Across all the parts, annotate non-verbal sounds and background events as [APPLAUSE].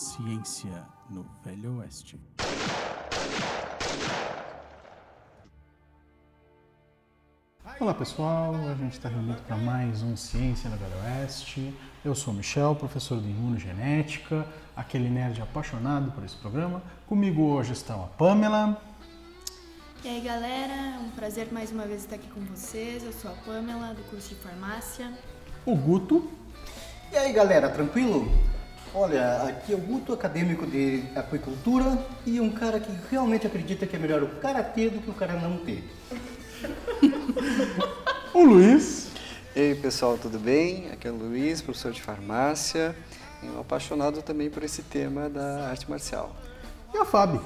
Ciência no Velho Oeste. Olá pessoal, a gente está reunido para mais um Ciência no Velho Oeste. Eu sou o Michel, professor de imunogenética, aquele nerd apaixonado por esse programa. Comigo hoje estão a Pamela. E aí galera, é um prazer mais uma vez estar aqui com vocês. Eu sou a Pamela, do curso de farmácia. O Guto. E aí galera, tranquilo? Olha, aqui é o Guto, acadêmico de aquicultura e um cara que realmente acredita que é melhor o cara ter do que o cara não ter. [LAUGHS] O Luiz. E aí pessoal, tudo bem? Aqui é o Luiz, professor de farmácia e um apaixonado também por esse tema da arte marcial. E a Fábio.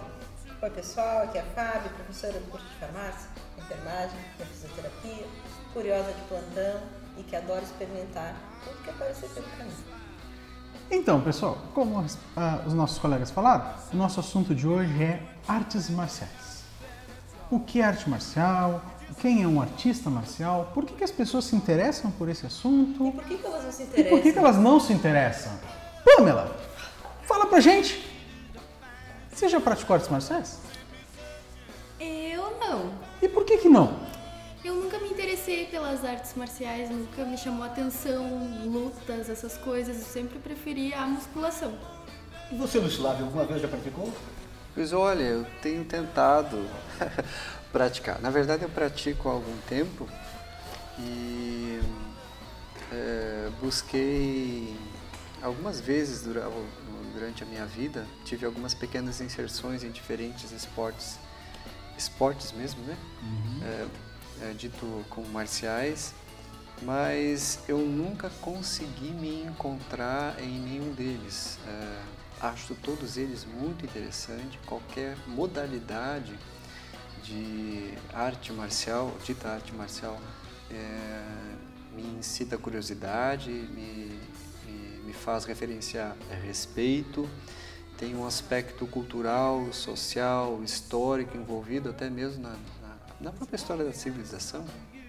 Oi pessoal, aqui é a Fábio, professora do curso de farmácia, enfermagem, da fisioterapia, curiosa de plantão e que adora experimentar tudo que aparecer pelo caminho. Então, pessoal, como as- ah, os nossos colegas falaram, o nosso assunto de hoje é artes marciais. O que é arte marcial? Quem é um artista marcial? Por que, que as pessoas se interessam por esse assunto? E por que, que elas não se E interessam? por que, que elas não se interessam? Pamela, fala pra gente. Você já praticou artes marciais? Eu não. E por que que não? Eu nunca me interessei pelas artes marciais, nunca me chamou a atenção lutas, essas coisas. Eu sempre preferi a musculação. E você, Luiz Flávio, alguma vez já praticou? Pois olha, eu tenho tentado [LAUGHS] praticar. Na verdade, eu pratico há algum tempo e é, busquei algumas vezes dura- durante a minha vida, tive algumas pequenas inserções em diferentes esportes, esportes mesmo, né? É, é, dito como marciais, mas eu nunca consegui me encontrar em nenhum deles. É, acho todos eles muito interessantes, qualquer modalidade de arte marcial, dita arte marcial, é, me incita curiosidade, me, me, me faz referenciar respeito, tem um aspecto cultural, social, histórico envolvido, até mesmo na, na, própria história da civilização,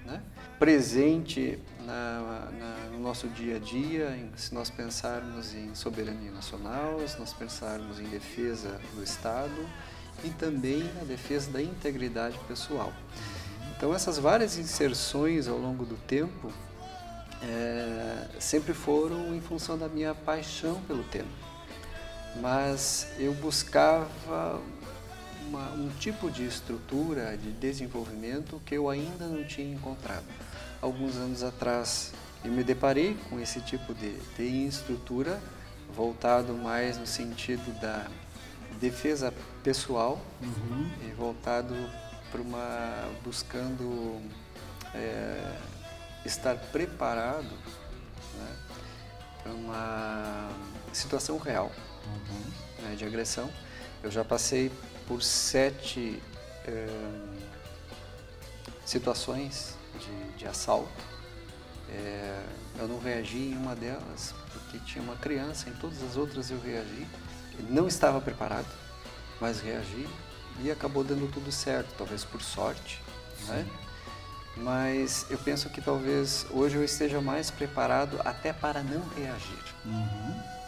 né? presente na, na, no nosso dia a dia, em- se nós pensarmos em soberania nacional, se nós pensarmos em defesa do Estado e também na defesa da integridade pessoal. Então essas várias inserções ao longo do tempo eh, sempre foram em função da minha paixão pelo tema mas eu buscava uma- um tipo de estrutura de desenvolvimento que eu ainda não tinha encontrado. Alguns anos atrás eu me deparei com esse tipo de, de estrutura voltado mais no sentido da defesa pessoal e voltado para uma buscando eh, estar preparado né, para uma situação real né, de agressão. Eu já passei por sete eh, situações de, de assalto. Eh, eu não reagi em uma delas porque tinha uma criança, em todas as outras eu reagi. Não estava preparado, mas reagi e acabou dando tudo certo, talvez por sorte. Né? Mas eu penso que talvez hoje eu esteja mais preparado até para não reagir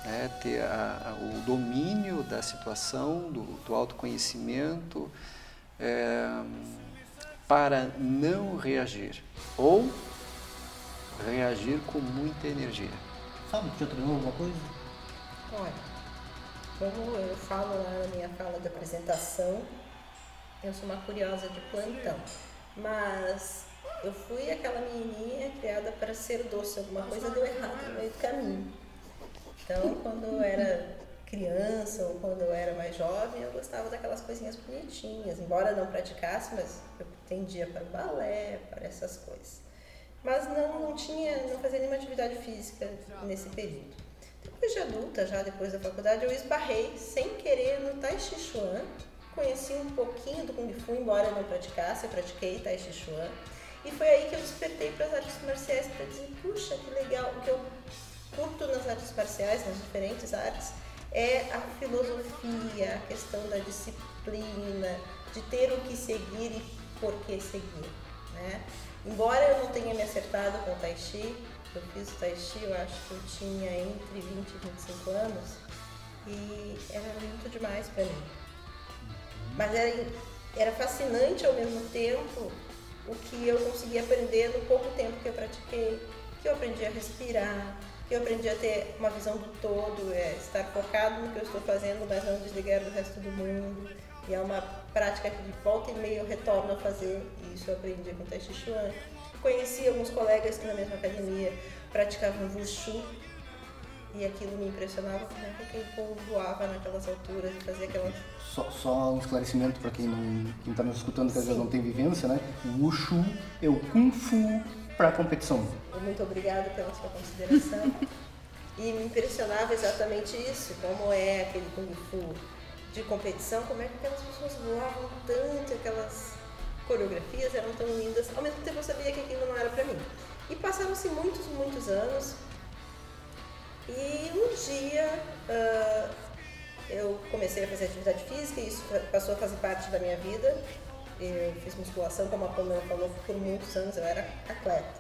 né, ter a- a- o domínio da situação, do, do autoconhecimento, é, para não reagir ou reagir com muita energia. Sabe, já treinou alguma coisa? Olha, como eu falo lá na minha fala de apresentação, eu sou uma curiosa de plantão. Mas eu fui aquela menininha criada para ser doce, alguma coisa deu errado no meio do caminho. Então, quando eu era criança ou quando eu era mais jovem, eu gostava daquelas coisinhas bonitinhas. Embora não praticasse, mas eu tendia para o balé, para essas coisas. Mas não, não tinha, não fazia nenhuma atividade física nesse período. Depois de adulta, já depois da faculdade, eu esbarrei sem querer no Tai Chi Chuan. Conheci um pouquinho do Kung Fu, embora eu não praticasse, eu pratiquei Tai Chi Chuan. E foi aí que eu despertei para as artes marciais para dizer, puxa, que legal, o que eu curto nas artes marciais, nas diferentes artes, é a filosofia, a questão da disciplina, de ter o que seguir e por que seguir. Né? Embora eu não tenha me acertado com o Tai Chi, eu fiz o Tai Chi, eu acho que eu tinha entre 20 e 25 anos, e era muito demais para mim. Mas era, era fascinante ao mesmo tempo o que eu consegui aprender no pouco tempo que eu pratiquei, que eu aprendi a respirar, eu aprendi a ter uma visão do todo, é estar focado no que eu estou fazendo, mas não desligar do resto do mundo. E é uma prática que de volta e meia eu retorno a fazer, e isso eu aprendi com o Tai Chi Chuan. Conheci alguns colegas que na mesma academia praticavam Wushu, e aquilo me impressionava como é que aquele povo voava naquelas alturas e fazia aquelas. Só, só um esclarecimento para quem não está nos escutando que às vezes não tem vivência, né? O Wushu é o Kung Fu para competição. Muito obrigada pela sua consideração. e me impressionava exatamente isso, como é aquele Kung Fu de competição, como é que aquelas pessoas voavam tanto, aquelas coreografias eram tão lindas. Ao mesmo tempo eu sabia que aquilo não era para mim. E passaram-se muitos, muitos anos e um dia uh, eu comecei a fazer atividade física e isso passou a fazer parte da minha vida. Eu fiz musculação, como a Pamela falou, por muitos anos eu era atleta.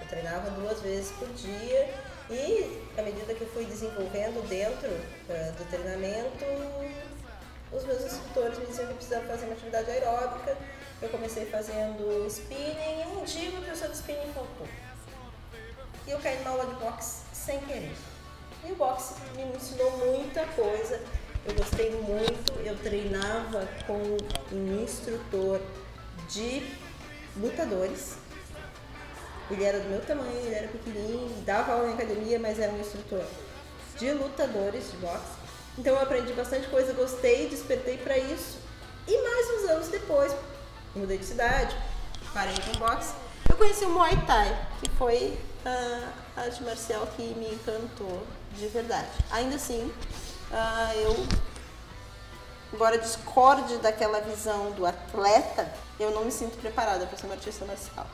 Eu treinava duas vezes por dia e, à medida que eu fui desenvolvendo dentro uh, do treinamento, os meus instrutores me diziam que precisava fazer uma atividade aeróbica. Eu comecei fazendo spinning e um dia o professor de spinning faltou. E eu caí numa aula de boxe sem querer. E o boxe me ensinou muita coisa. Eu gostei muito. Eu treinava com um instrutor de lutadores. Ele era do meu tamanho, ele era pequenininho, dava aula em academia, mas era um instrutor de lutadores de boxe. Então eu aprendi bastante coisa, gostei, despertei para isso. E mais uns anos depois, mudei de cidade, parei com boxe, eu conheci o Muay Thai, que foi a arte marcial que me encantou de verdade. Ainda assim, uh, eu, embora discorde daquela visão do atleta, eu não me sinto preparada para ser uma artista marcial.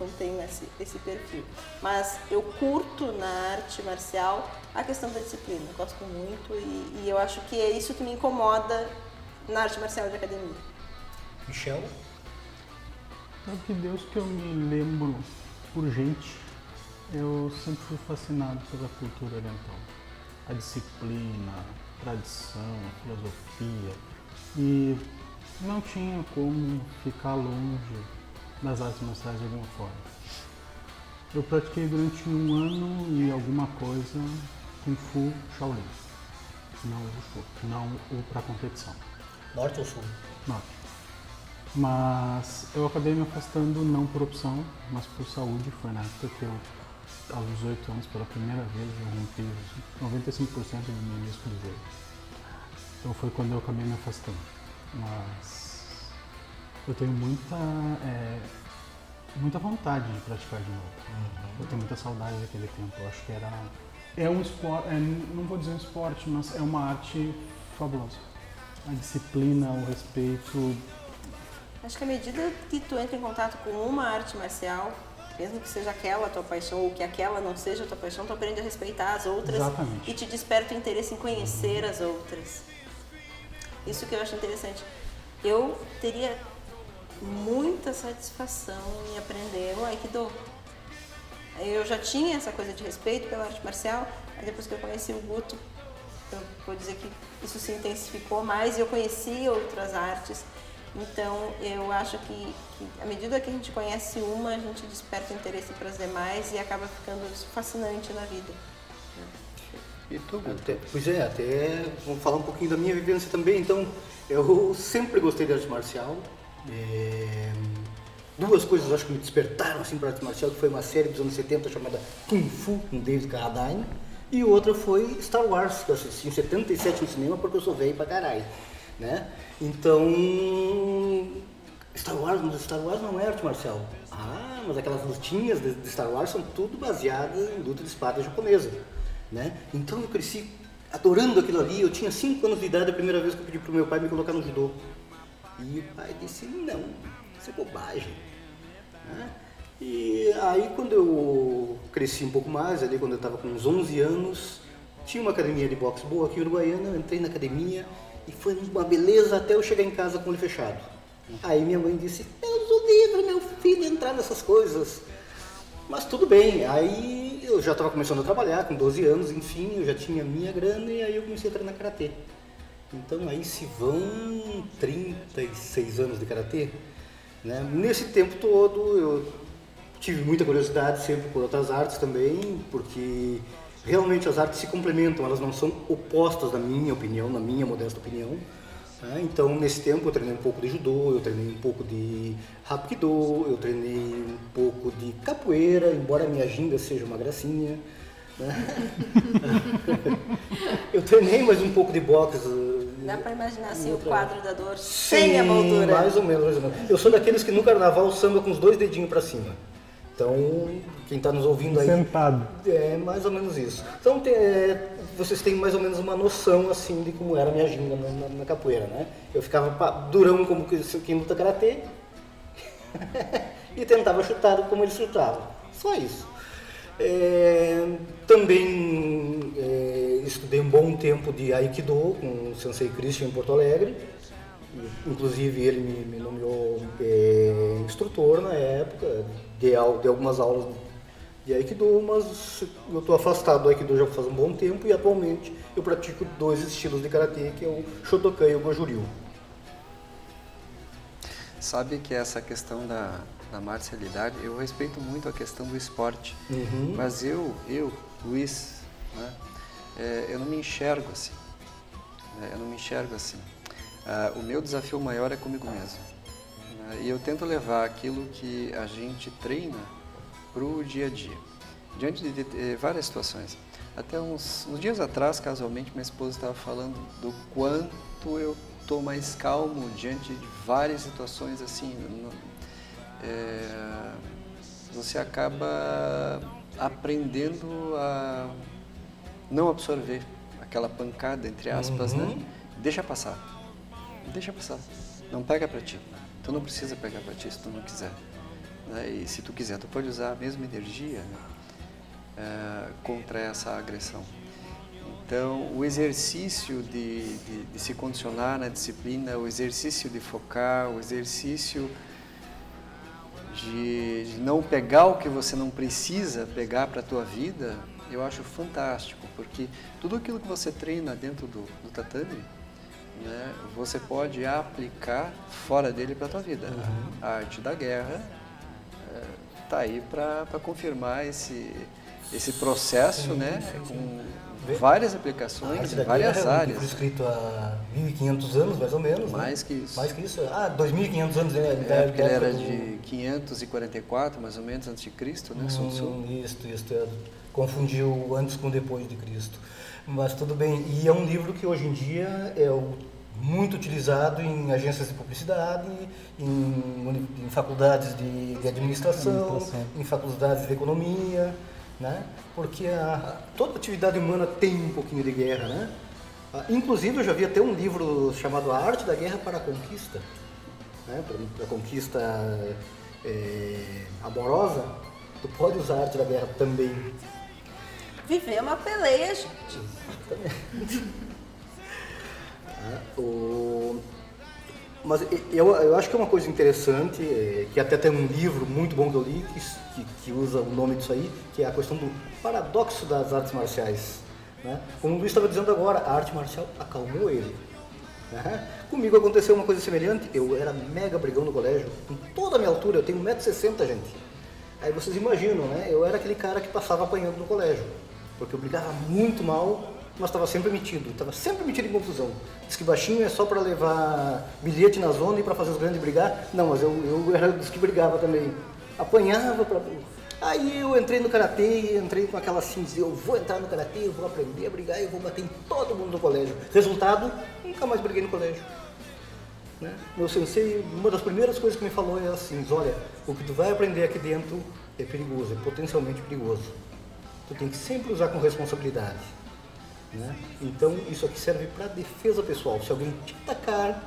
Não tenho esse, esse perfil. Mas eu curto na arte marcial a questão da disciplina. Eu gosto muito e, e eu acho que é isso que me incomoda na arte marcial de academia. Michel? É que Deus que eu me lembro por gente eu sempre fui fascinado pela cultura oriental. A disciplina, a tradição, a filosofia. E não tinha como ficar longe das artes marciais de alguma forma. Eu pratiquei durante um ano e alguma coisa Kung Fu Shaolin. Não o Wushu, não o para competição. Norte ou Sul? Norte. Mas eu acabei me afastando não por opção, mas por saúde. Foi na época que eu aos 18 anos, pela primeira vez, eu rompi 95% do meu disco de joelho. Então foi quando eu acabei me afastando. Mas eu tenho muita, é, muita vontade de praticar de novo. Uhum. Eu tenho muita saudade daquele tempo. Eu acho que era. É um esporte, é, não vou dizer um esporte, mas é uma arte fabulosa. A disciplina, o respeito. Acho que à medida que tu entra em contato com uma arte marcial, mesmo que seja aquela a tua paixão ou que aquela não seja a tua paixão, tu aprende a respeitar as outras Exatamente. e te desperta o interesse em conhecer as outras. Isso que eu acho interessante. Eu teria muita satisfação em aprender o Aikido. Eu já tinha essa coisa de respeito pela arte marcial, aí depois que eu conheci o Guto, eu vou dizer que isso se intensificou mais e eu conheci outras artes então, eu acho que, que, à medida que a gente conhece uma, a gente desperta interesse para as demais e acaba ficando fascinante na vida. E tu, até, pois é, até vamos falar um pouquinho da minha vivência também. Então, eu sempre gostei de arte marcial. É, duas coisas acho que me despertaram assim para arte marcial, que foi uma série dos anos 70 chamada Kung Fu, com David Carradine. E outra foi Star Wars, que eu assisti em 77 no cinema porque eu sou velho pra caralho né? Então, Star Wars, mas Star Wars não é arte marcial. Ah, mas aquelas lutinhas de Star Wars são tudo baseadas em luta de espada japonesa, né? Então eu cresci adorando aquilo ali. Eu tinha 5 anos de idade a primeira vez que eu pedi pro meu pai me colocar no judô. E o pai disse, não, isso é bobagem. Né? E aí quando eu cresci um pouco mais, ali quando eu estava com uns 11 anos, tinha uma academia de boxe boa aqui em Uruguaiana, eu entrei na academia e foi uma beleza até eu chegar em casa com olho fechado. Aí minha mãe disse, Deus o livre, meu filho, entrar nessas coisas. Mas tudo bem, aí eu já estava começando a trabalhar com 12 anos, enfim, eu já tinha minha grana e aí eu comecei a treinar karatê. Então aí se vão 36 anos de karatê. Né? Nesse tempo todo eu tive muita curiosidade sempre por outras artes também, porque realmente as artes se complementam, elas não são opostas na minha opinião, na minha modesta opinião. Né? Então, nesse tempo, eu treinei um pouco de judô, eu treinei um pouco de rapido, eu treinei um pouco de capoeira, embora a minha ginga seja uma gracinha. Né? [LAUGHS] eu treinei mais um pouco de boxe. Dá para imaginar assim o quadro da dor Sim, sem a moldura. mais ou menos, mais ou menos. Eu sou daqueles que no carnaval samba com os dois dedinhos para cima. Então, quem está nos ouvindo aí Sentado. é mais ou menos isso. Então te- é, vocês têm mais ou menos uma noção assim de como era a minha ginga na, na- na capoeira, né? Eu ficava durão como que- quem luta karatê [LAUGHS] e tentava chutar como eles chutavam. Só isso. É, também é, estudei um bom tempo de Aikido com o Sensei Christian em Porto Alegre. Inclusive ele me, me nomeou é, instrutor na época, de, algumas aulas de Aikido, mas eu estou afastado do Aikido já faz um bom tempo e atualmente eu pratico dois estilos de Karatê, que é o Shotokan e o Goju-Ryu. Sabe que essa questão da, da marcialidade, eu respeito muito a questão do esporte, Uhum. mas eu, eu, Luiz, né, é, eu não me enxergo assim. né, eu não me enxergo assim. Ah, o meu desafio maior é comigo mesmo. Né, e eu tento levar aquilo que a gente treina para o dia a dia. Diante de, de- eh, várias situações. Até uns, uns dias atrás, casualmente, minha esposa estava falando do quanto eu estou mais calmo diante de várias situações assim. no- é, você acaba aprendendo a não absorver aquela pancada, entre aspas, Uhum. né? Deixa passar. Deixa passar. Não pega pra ti. Tu não precisa pegar pra ti se tu não quiser. né? E se tu quiser, tu pode usar a mesma energia né? eh, contra essa agressão. Então, o exercício de, de, de se condicionar na disciplina, o exercício de focar, o exercício de, de não pegar o que você não precisa pegar para a tua vida, eu acho fantástico, porque tudo aquilo que você treina dentro do, do tatame, né, você pode aplicar fora dele para a tua vida. A arte da guerra está aí para confirmar esse, esse processo, né, com várias aplicações em várias guerra é áreas. livro escrito há 1500 anos, mais ou menos. né? Mais que isso. Mais que isso. Ah, 2500 anos, né? É, porque ele era do- de 544, mais ou menos, antes de Cristo, né? Sun Tzu. Hum, Isso, isso. é, Confundiu antes com depois de Cristo. Mas tudo bem. E é um livro que hoje em dia é muito utilizado em agências de publicidade, em, em faculdades de, de administração, Administração. em faculdades de economia, né? Porque a- toda atividade humana tem um pouquinho de guerra, né? Ah, Inclusive, eu já vi até um livro chamado A Arte da Guerra para a Conquista, né? para a conquista é, amorosa. Tu pode usar a arte da guerra também. Viver uma peleia, gente. né? O- Mas eu, eu acho que é uma coisa interessante, é, que até tem um livro muito bom que eu li, que, que- que usa o nome disso aí, que é a questão do paradoxo das artes marciais. né? Como o Luiz estava dizendo agora, a arte marcial acalmou ele. né? Comigo aconteceu uma coisa semelhante, eu era mega brigão no colégio, com toda a minha altura, eu tenho 1,60m, gente. Aí vocês imaginam, né? Eu era aquele cara que passava apanhando no colégio, porque eu brigava muito mal, mas estava sempre metido, estava sempre metido em confusão. Diz que baixinho é só para levar bilhete na zona e para fazer os grandes brigar. Não, mas eu, eu era dos que brigava também. Apanhava para. Aí eu entrei no karatê, entrei com aquela assim, eu vou entrar no karatê, eu vou aprender a brigar e vou bater em todo mundo no colégio. Resultado, nunca mais briguei no colégio. Né? Meu sensei, uma das primeiras coisas que me falou é assim, olha, o que tu vai aprender aqui dentro é perigoso, é potencialmente perigoso. Tu tem que sempre usar com responsabilidade. Né? Então isso aqui serve para defesa pessoal. Se alguém te atacar,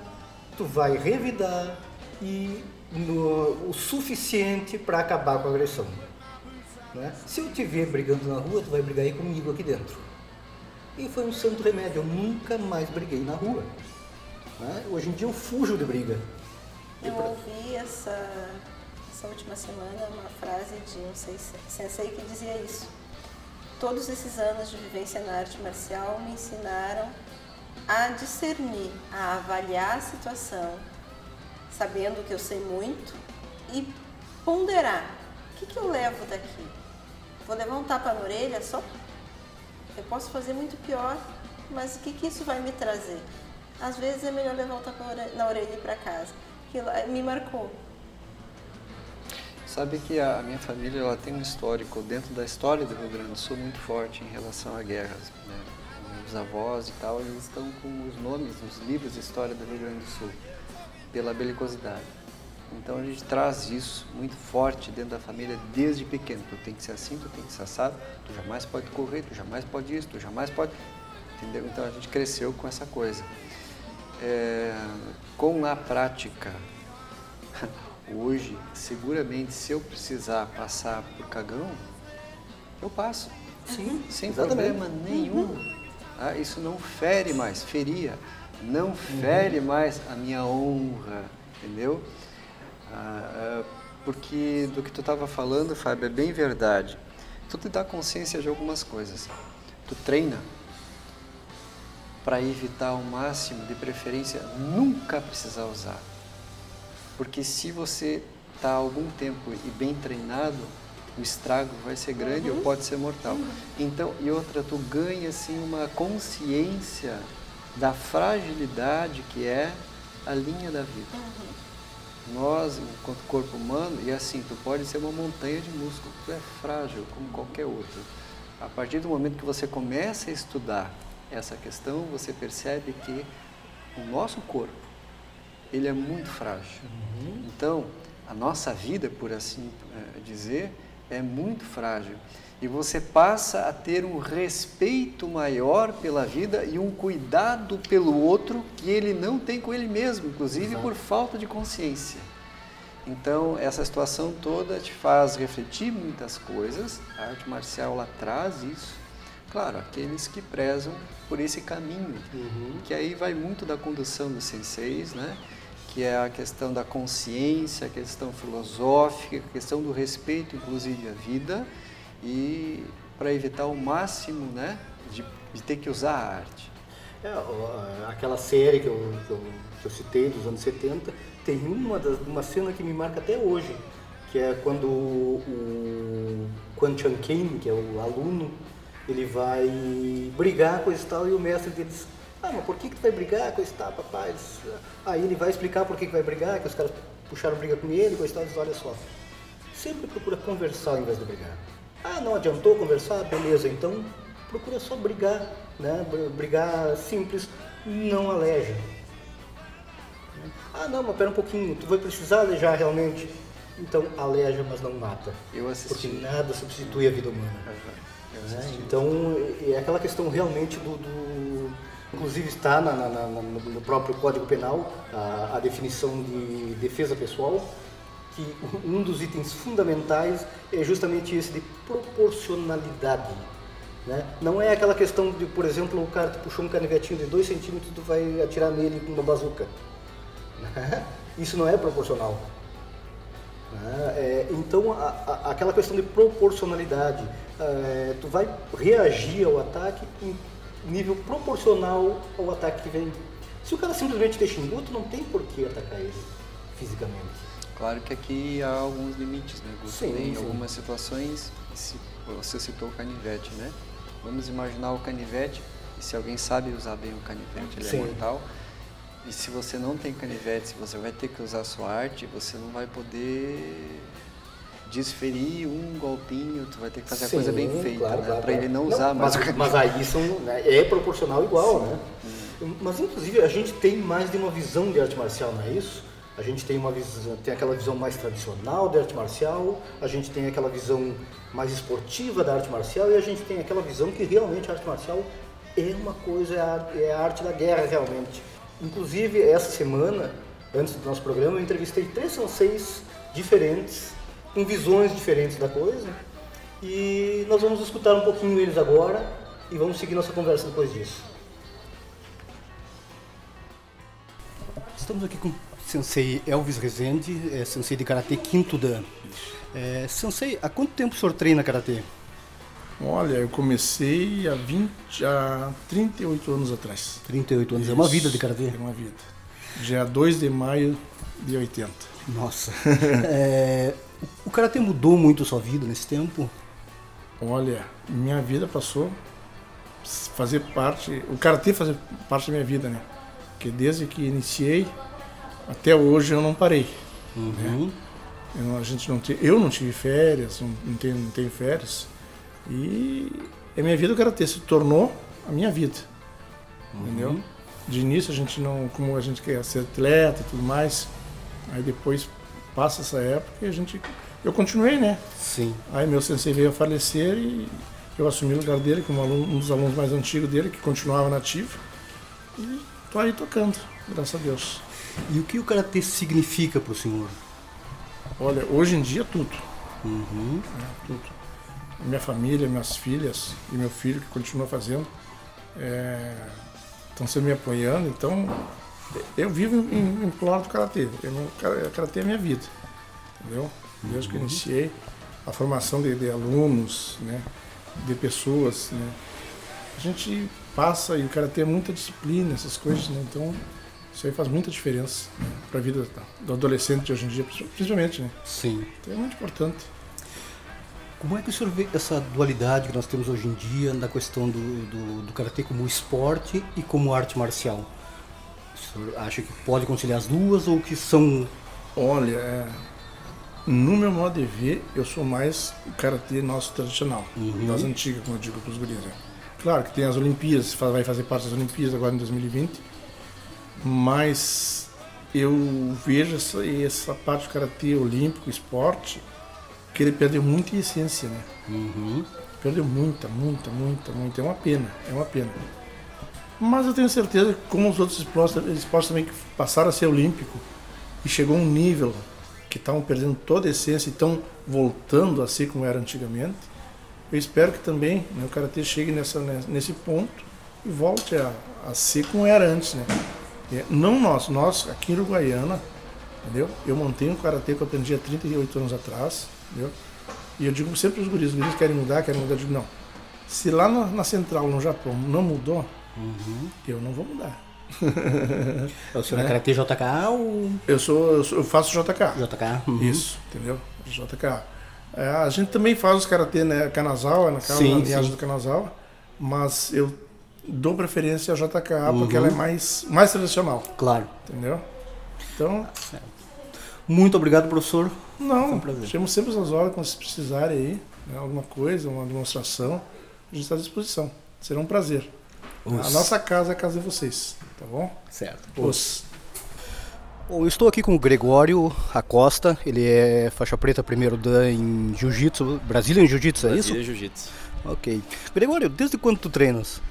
tu vai revidar e no- o suficiente para acabar com a agressão. Né? Se eu te ver brigando na rua, tu vai brigar aí comigo aqui dentro. E foi um santo remédio, eu nunca mais briguei na rua. né? Hoje em dia eu fujo de briga. Eu ouvi essa, essa última semana uma frase de um sensei que dizia isso. Todos esses anos de vivência na arte marcial me ensinaram a discernir, a avaliar a situação, sabendo que eu sei muito e ponderar. O que, que eu levo daqui? Vou levar um tapa na orelha só? Eu posso fazer muito pior, mas o que, que isso vai me trazer? Às vezes é melhor levar um tapa na orelha para casa. Aquilo me marcou. Sabe que a minha família ela tem um histórico dentro da história do Rio Grande do Sul muito forte em relação a guerras. Né? Meus avós e tal, eles estão com os nomes nos livros de história do Rio Grande do Sul, pela belicosidade. Então a gente traz isso muito forte dentro da família desde pequeno. Tu tem que ser assim, tu tem que ser assado, tu jamais pode correr, tu jamais pode isso, tu jamais pode. Entendeu? Então a gente cresceu com essa coisa. É, com a prática, [LAUGHS] hoje, seguramente, se eu precisar passar por cagão, eu passo. Sim, sem exatamente. problema nenhum. Uhum. Ah, isso não fere mais, feria, não fere uhum. mais a minha honra, entendeu? Ah, ah, porque do que tu estava falando, Fábio, é bem verdade. Tu te dá consciência de algumas coisas. Tu treina para evitar ao máximo, de preferência, nunca precisar usar. Porque se você está algum tempo e bem treinado, o estrago vai ser grande uhum. ou pode ser mortal. Uhum. Então, e outra, tu ganha assim uma consciência da fragilidade que é a linha da vida. Uhum. Nós, enquanto corpo humano, e assim, tu pode ser uma montanha de músculo, tu é frágil como qualquer outro. A partir do momento que você começa a estudar essa questão, você percebe que o nosso corpo, ele é muito frágil. Uhum. Então, a nossa vida, por assim é, dizer, é muito frágil. E você passa a ter um respeito maior pela vida e um cuidado pelo outro que ele não tem com ele mesmo, inclusive Exato. por falta de consciência. Então, essa situação toda te faz refletir muitas coisas. A arte marcial ela traz isso. Claro, aqueles que prezam por esse caminho, uhum. que aí vai muito da condução dos senseis, né? Que é a questão da consciência, a questão filosófica, a questão do respeito, inclusive, à vida e para evitar o máximo né, de, de, ter que usar a arte. É, aquela série que eu, que eu, que, eu, citei dos anos 70 tem uma, das, uma cena que me marca até hoje, que é quando o Quan Chan Ken, que é o aluno, ele vai brigar com esse tal e o mestre deles ah, mas por que, que tu vai brigar com esse tal, papai? Aí ele vai explicar por que, que vai brigar, que os caras puxaram briga com ele, com esse tal, olha só. Sempre procura conversar ao invés de brigar. Ah, não adiantou conversar? Beleza, então procura só brigar, né? Brigar simples, não aleja. Ah, não, mas pera um pouquinho, tu vai precisar alejar realmente. Então aleja, mas não mata. Eu assisti. Porque nada substitui a vida humana. Né? Então é aquela questão realmente do, do inclusive está na, na, na, no próprio Código Penal a, a definição de defesa pessoal que um dos itens fundamentais é justamente esse de proporcionalidade. Né? Não é aquela questão de, por exemplo, o cara te puxou um canivetinho de 2 centímetros tu vai atirar nele com uma bazuca. Isso não é proporcional. Né? É, então, a, a, aquela questão de proporcionalidade, é, tu vai reagir ao ataque em nível proporcional ao ataque que vem. Se o cara simplesmente deixa em tu não tem por que atacar ele fisicamente. Claro que aqui há alguns limites, né, Guto? Sim, em sim. algumas situações, você citou o canivete, né? Vamos imaginar o canivete, e se alguém sabe usar bem o canivete, ele é sim. é mortal. E se você não tem canivete, se você vai ter que usar a sua arte, você não vai poder desferir um golpinho, tu vai ter que fazer Sim, a coisa bem feita, claro, né? claro, para ele não usar não, mais mas, mas aí são, né, é proporcional igual, Sim. né? Hum. Mas inclusive a gente tem mais de uma visão de arte marcial, não é isso? A gente tem uma visão, tem aquela visão mais tradicional da arte marcial, a gente tem aquela visão mais esportiva da arte marcial e a gente tem aquela visão que realmente a arte marcial é uma coisa, é a, é a arte da guerra realmente. Inclusive, essa semana, antes do nosso programa, eu entrevistei três senseis diferentes, com visões diferentes da coisa, e nós vamos escutar um pouquinho eles agora e vamos seguir nossa conversa depois disso. Estamos aqui com Sensei Elvis Rezende, é sensei de Karatê quinto dan. É, sensei, há quanto tempo o senhor treina Karatê? Olha, eu comecei há 20, há 38 anos atrás. 38 anos, é uma vida de karatê. É uma vida. Dia 2 de maio de 80. Nossa. [LAUGHS] É, o karatê mudou muito a sua vida nesse tempo? Olha, minha vida passou fazer parte, o karatê fazer parte da minha vida, né? Porque desde que iniciei até hoje eu não parei. Uhum. Eu, a gente não te, eu não tive férias, não, não, tenho, não tenho férias. E a minha vida o karatê se tornou a minha vida. Entendeu? De início a gente não, como a gente quer ser atleta e tudo mais, aí depois passa essa época e a gente eu continuei, né? Sim. Aí meu sensei veio a falecer e eu assumi o lugar dele como aluno, um dos alunos mais antigos dele, que continuava nativo. E tô aí tocando, graças a Deus. E o que o karatê significa para o senhor? Olha, hoje em dia tudo. Uhum. né, tudo. Minha família, minhas filhas e meu filho que continua fazendo estão sempre me apoiando. Então, eu vivo em, em do karatê. Eu não, kara- karatê é minha vida, entendeu? Desde que eu iniciei a formação de, de alunos, né, de pessoas, né. A gente passa e o karatê é muita disciplina, essas coisas, né? Então, isso aí faz muita diferença né, para a vida do adolescente de hoje em dia, principalmente, né? Sim. Então é muito importante. Como é que o senhor vê essa dualidade que nós temos hoje em dia da questão do, do, do karatê como esporte e como arte marcial? O senhor acha que pode conciliar as duas ou que são. Olha, é, no meu modo de ver, eu sou mais o karatê nosso tradicional, das antigas, como eu digo para os guris. né? Claro que tem as Olimpíadas, vai fazer parte das Olimpíadas agora em 2020, mas eu vejo essa, essa parte do karatê olímpico, esporte, que ele perdeu muita essência, né? Uhum. Perdeu muita, muita, muita, muita. É uma pena, é uma pena. Mas eu tenho certeza que como os outros esportes, esportes também que passaram a ser olímpico e chegou um nível que estavam perdendo toda a essência e estão voltando a ser como era antigamente, eu espero que também né, o Karatê chegue nessa, né, nesse ponto e volte a, a ser como era antes, né? É, Não nós, nós aqui em Uruguaiana, entendeu? Eu mantenho o Karatê que eu aprendi há 38 anos atrás, entendeu? E eu digo sempre os guris, os guris querem mudar, querem mudar, eu digo, não. Se lá na, na central, no Japão, não mudou, eu não vou mudar. [LAUGHS] O senhor é karatê JK ou Eu sou, eu, faço JK. JK? Uhum. Isso, entendeu? JK. É, a gente também faz os karatê, né? Kanazawa, na casa, Sim, na linhagem sim. do Kanazawa, mas eu dou preferência à JK porque Uhum. ela é mais, mais tradicional, Claro. entendeu? Então, Muito obrigado, professor. não, um prazer. chamo sempre as horas quando vocês precisarem aí, né, alguma coisa, uma demonstração, a gente está à disposição. Será um prazer. A Os- nossa casa é a casa de vocês, tá bom? Certo. Os. Eu estou aqui com o Gregório Acosta, ele é faixa preta primeiro dan em Jiu-Jitsu, Brasília em Jiu-Jitsu, é isso? Brasília Jiu-Jitsu. Ok. Gregório, desde quando tu treinas?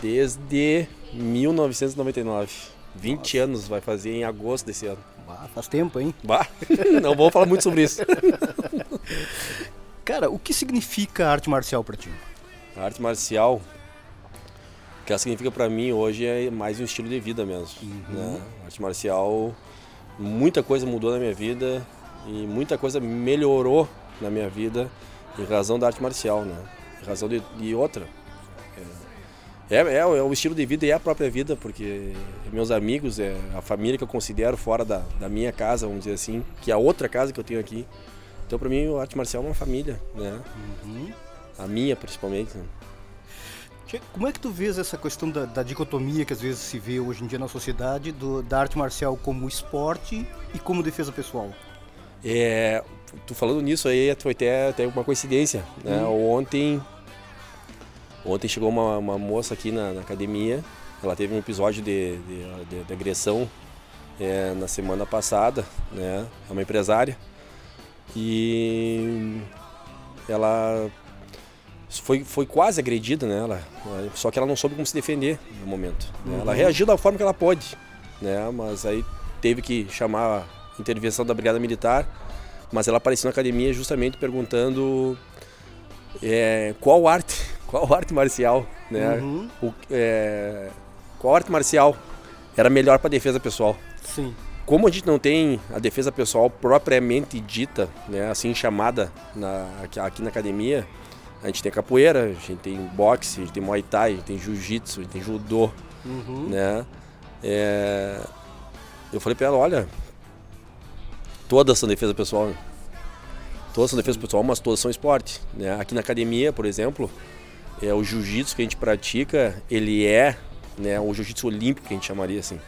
Desde 1999. 20 anos vai fazer em agosto desse ano. Ah, faz tempo, hein? Bah, [LAUGHS] não vou falar muito sobre isso. [LAUGHS] Cara, o que significa arte marcial pra ti? A arte marcial, que ela significa pra mim hoje é mais um estilo de vida mesmo. né? A arte marcial, muita coisa mudou na minha vida e muita coisa melhorou na minha vida em razão da arte marcial, né? Em razão de, de outra. É, é, é o estilo de vida e é a própria vida, porque meus amigos, é a família que eu considero fora da, da minha casa, vamos dizer assim, que é a outra casa que eu tenho aqui. Então, pra mim, a arte marcial é uma família, né? A minha, principalmente. né? Como é que tu vês essa questão da, da dicotomia que às vezes se vê hoje em dia na sociedade do- da arte marcial como esporte e como defesa pessoal? É, tu falando nisso aí, foi até, até uma coincidência. Né? Ontem, ontem chegou uma, uma moça aqui na, na academia, ela teve um episódio de, de, de- de agressão é, na semana passada, né? É uma empresária. E ela foi, foi quase agredida, né? Ela, só que ela não soube como se defender no momento. né? Ela reagiu da forma que ela pôde, né? Mas aí teve que chamar a intervenção da Brigada Militar, mas ela apareceu na academia justamente perguntando é, qual arte, [LAUGHS] qual arte marcial, né? Uhum. O- é, qual arte marcial era melhor para defesa pessoal? Sim. Como a gente não tem a defesa pessoal propriamente dita, né, assim chamada na- aqui na academia, A gente tem capoeira, a gente tem boxe, a gente tem muay thai, a gente tem jiu-jitsu, a gente tem judô, né? É, Eu falei pra ela, olha, todas são defesa pessoal, todas são defesa pessoal, mas todas são esporte, né? Aqui na academia, por exemplo, é o jiu-jitsu que a gente pratica, ele é né, o jiu-jitsu olímpico que a gente chamaria assim.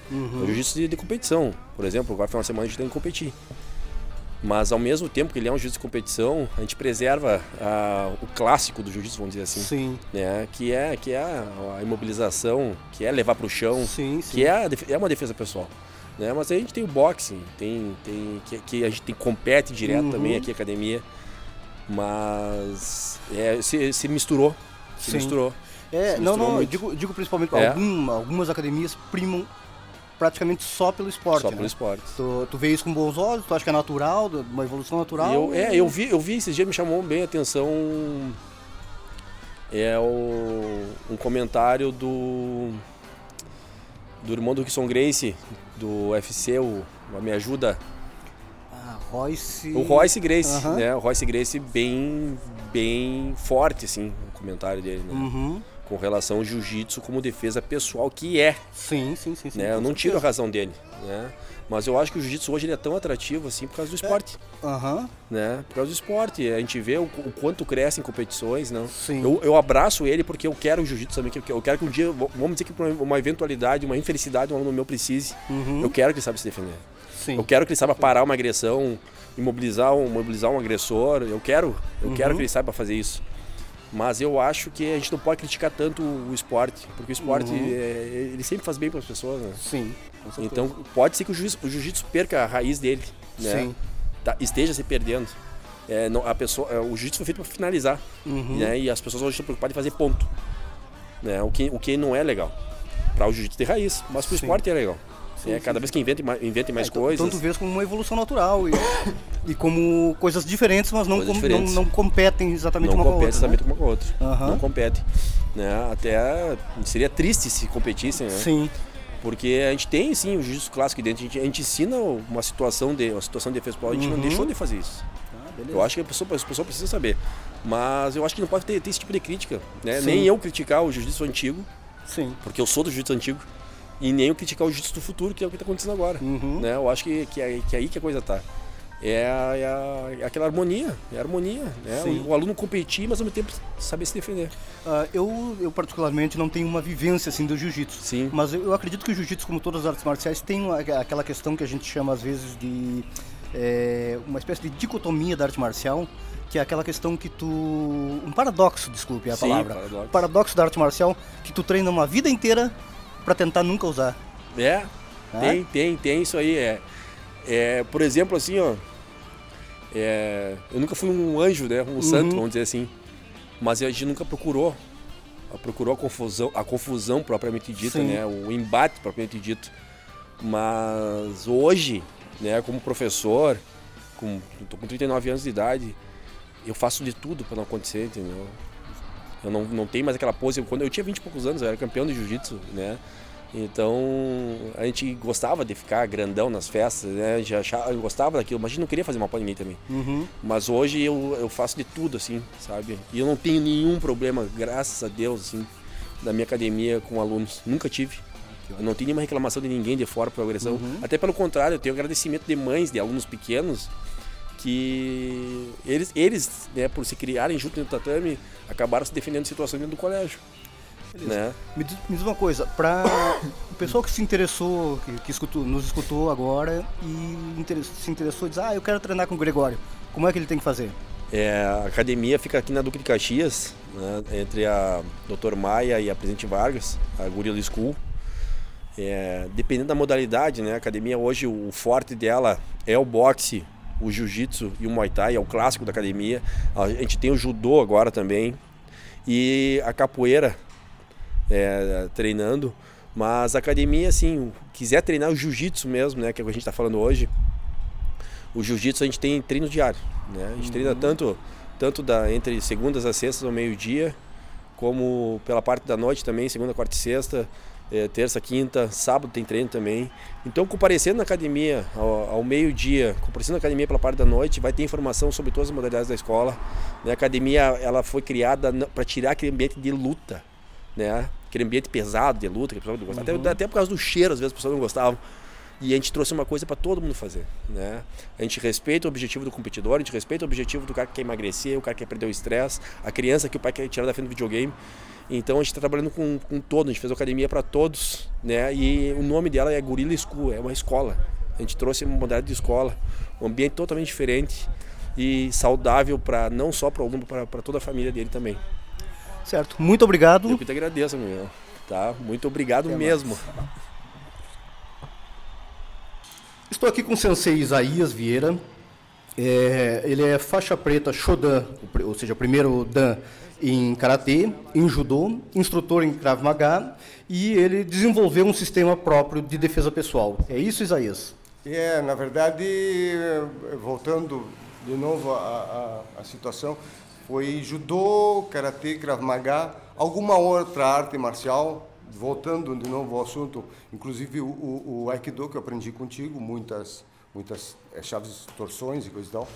O jiu-jitsu de, de competição, por exemplo, agora final de semana a gente tem que competir. Mas ao mesmo tempo que ele é um jiu-jitsu de competição, a gente preserva ah, o clássico do jiu-jitsu, vamos dizer assim. Sim. Né? Que é que é a imobilização, que é levar para o chão, Sim, sim. que é, a é uma defesa pessoal. Né? Mas aí a gente tem o boxing, tem, tem que, que a gente tem, compete direto Uhum. também aqui na academia. Mas é, se, se misturou. Se Sim. misturou. É, Se não, misturou não, digo, digo principalmente É. algum- algumas academias primam praticamente só pelo esporte. Só né? pelo esporte. Tu, tu vê isso com bons olhos, tu acha que é natural, uma evolução natural? Eu, é, eu vi, eu vi esses dias me chamou bem a atenção é o, um comentário do do irmão do Rickson Grace do UFC, o Me Ajuda, Ah, Royce. o Royce Grace, né? O Royce Grace bem bem forte assim, o comentário dele, né? Uhum. Com relação ao jiu-jitsu como defesa pessoal que é, Sim, sim, sim. sim né? Eu não tiro a razão dele, né? Mas eu acho que o jiu-jitsu hoje ele é tão atrativo assim por causa do esporte. Aham. né? Por causa do esporte. A gente vê o, o quanto cresce em competições, não? Sim. Eu, eu abraço ele porque eu quero o jiu-jitsu também. Eu quero que um dia, vamos dizer que uma eventualidade, uma infelicidade, um aluno meu precise, eu quero que ele saiba se defender. Uhum. Sim. Eu quero que ele saiba parar uma agressão, imobilizar um, imobilizar um agressor. Eu quero, eu Uhum. quero que ele saiba fazer isso. Mas eu acho que a gente não pode criticar tanto o esporte, porque o esporte Uhum. é, ele sempre faz bem para as pessoas, né? Sim. Então pode ser que o jiu-jitsu perca a raiz dele, né? Sim. Tá- esteja se perdendo. É, não- a pessoa, é, o jiu-jitsu foi feito para finalizar, Uhum. né? E as pessoas hoje estão preocupadas em fazer ponto, né? O que, o que não é legal para o jiu-jitsu de raiz, mas para o esporte é legal. Sim, é, cada sim, vez que inventem mais, inventem mais então, coisas, tu vês como uma evolução natural e, [COUGHS] e como coisas diferentes, mas não, com- diferentes. não, não competem exatamente não uma com a outra. né? exatamente uma com a outra. Aham. Não compete. Né? Até seria triste se competissem, né? Sim. Porque a gente tem sim o jiu-jitsu clássico dentro, a gente, a gente ensina uma situação de uma situação de defesa pessoal, a gente não Uhum. deixou de fazer isso. Ah, beleza. Eu acho que a pessoa, a pessoa precisa saber. Mas eu acho que não pode ter, ter esse tipo de crítica. Né? Nem eu criticar o jiu-jitsu antigo, Sim. porque eu sou do jiu-jitsu antigo, e nem eu criticar o jiu-jitsu do futuro, que é o que está acontecendo agora. Uhum. Né? Eu acho que, que, é, que é aí que a coisa tá. É, a- é é aquela harmonia, é a harmonia. Né? O, o aluno competir, mas ao mesmo tempo saber se defender. Ah, eu, eu particularmente não tenho uma vivência assim do jiu-jitsu. Sim. Mas eu, eu acredito que o jiu-jitsu, como todas as artes marciais, tem aquela questão que a gente chama às vezes de é, uma espécie de dicotomia da arte marcial, que é aquela questão que tu. Um paradoxo, desculpe a Sim, palavra. paradoxo. paradoxo da arte marcial que tu treina uma vida inteira pra tentar nunca usar. É, É? tem, tem, tem isso aí. É, é, por exemplo, assim, ó. é, eu nunca fui um anjo, né? Um santo, vamos dizer assim. Mas a gente nunca procurou. Procurou a confusão, a confusão propriamente dita, Sim. né? O embate propriamente dito. Mas hoje, né, como professor, com, tô com 39 anos de idade, eu faço de tudo para não acontecer, entendeu? Eu não, não tenho mais aquela pose. Quando eu tinha 20 e poucos anos, eu era campeão de jiu-jitsu, né? Então a gente gostava de ficar grandão nas festas, né? Já achava, eu gostava daquilo, mas a gente não queria fazer mal para ninguém também. Uhum. Mas hoje eu, eu faço de tudo, assim, sabe? E eu não tenho nenhum problema, graças a Deus, assim, da minha academia com alunos. Nunca tive. Eu não tenho nenhuma reclamação de ninguém de fora por agressão. Até pelo contrário, eu tenho agradecimento de mães de alunos pequenos que eles, eles né, por se criarem junto dentro do tatame, acabaram se defendendo de situações dentro do colégio. Né? Me diz, me diz uma coisa, para [COUGHS] o pessoal que se interessou, que, que escutou, nos escutou agora e inter- se interessou e diz, ah, eu quero treinar com o Gregório, como é que ele tem que fazer? É, a academia fica aqui na Duque de Caxias, né, entre a Dr. Maia e a Presidente Vargas, a Gorilla School. É, dependendo da modalidade, né, a academia hoje, o forte dela é o boxe, o jiu-jitsu e o muay thai, é o clássico da academia. A gente tem o judô agora também. E a capoeira é, treinando. Mas a academia, assim, quiser treinar o jiu-jitsu mesmo, né, que é o que a gente está falando hoje, o jiu-jitsu a gente tem treino diário, né? A gente treina tanto, tanto da, entre segundas a sextas ao meio-dia, como pela parte da noite também, segunda, quarta e sexta. é, terça, quinta, sábado tem treino também. Então, comparecendo na academia ao, ao meio-dia, comparecendo na academia pela parte da noite, vai ter informação sobre todas as modalidades da escola. Né? A academia ela foi criada para tirar aquele ambiente de luta, né? aquele ambiente pesado de luta, que pessoal não gostava. Uhum. Até, até por causa do cheiro, às vezes as pessoas não gostavam. E a gente trouxe uma coisa para todo mundo fazer, né? A gente respeita o objetivo do competidor, a gente respeita o objetivo do cara que quer emagrecer, o cara que quer perder o estresse, a criança que o pai quer tirar da frente do videogame. Então a gente está trabalhando com, com todo, a gente fez academia para todos, né? E o nome dela é Gorilla School, é uma escola. A gente trouxe uma modalidade de escola, um ambiente totalmente diferente e saudável para não só para o aluno, para toda a família dele também. Certo, muito obrigado. Eu que te agradeço, meu. Tá? Muito obrigado Até mesmo. Mais. Estou aqui com o sensei Isaías Vieira. É, ele é faixa preta Shodan, ou seja, primeiro Dan em karatê, em judô, instrutor em Krav Maga e ele desenvolveu um sistema próprio de defesa pessoal. É isso, Isaías? É, na verdade, voltando de novo à, à, à situação, foi judô, karatê, Krav Maga, alguma outra arte marcial, voltando de novo ao assunto, inclusive o, o, o Aikido que eu aprendi contigo, muitas, muitas é, chaves, torções e coisa e tal.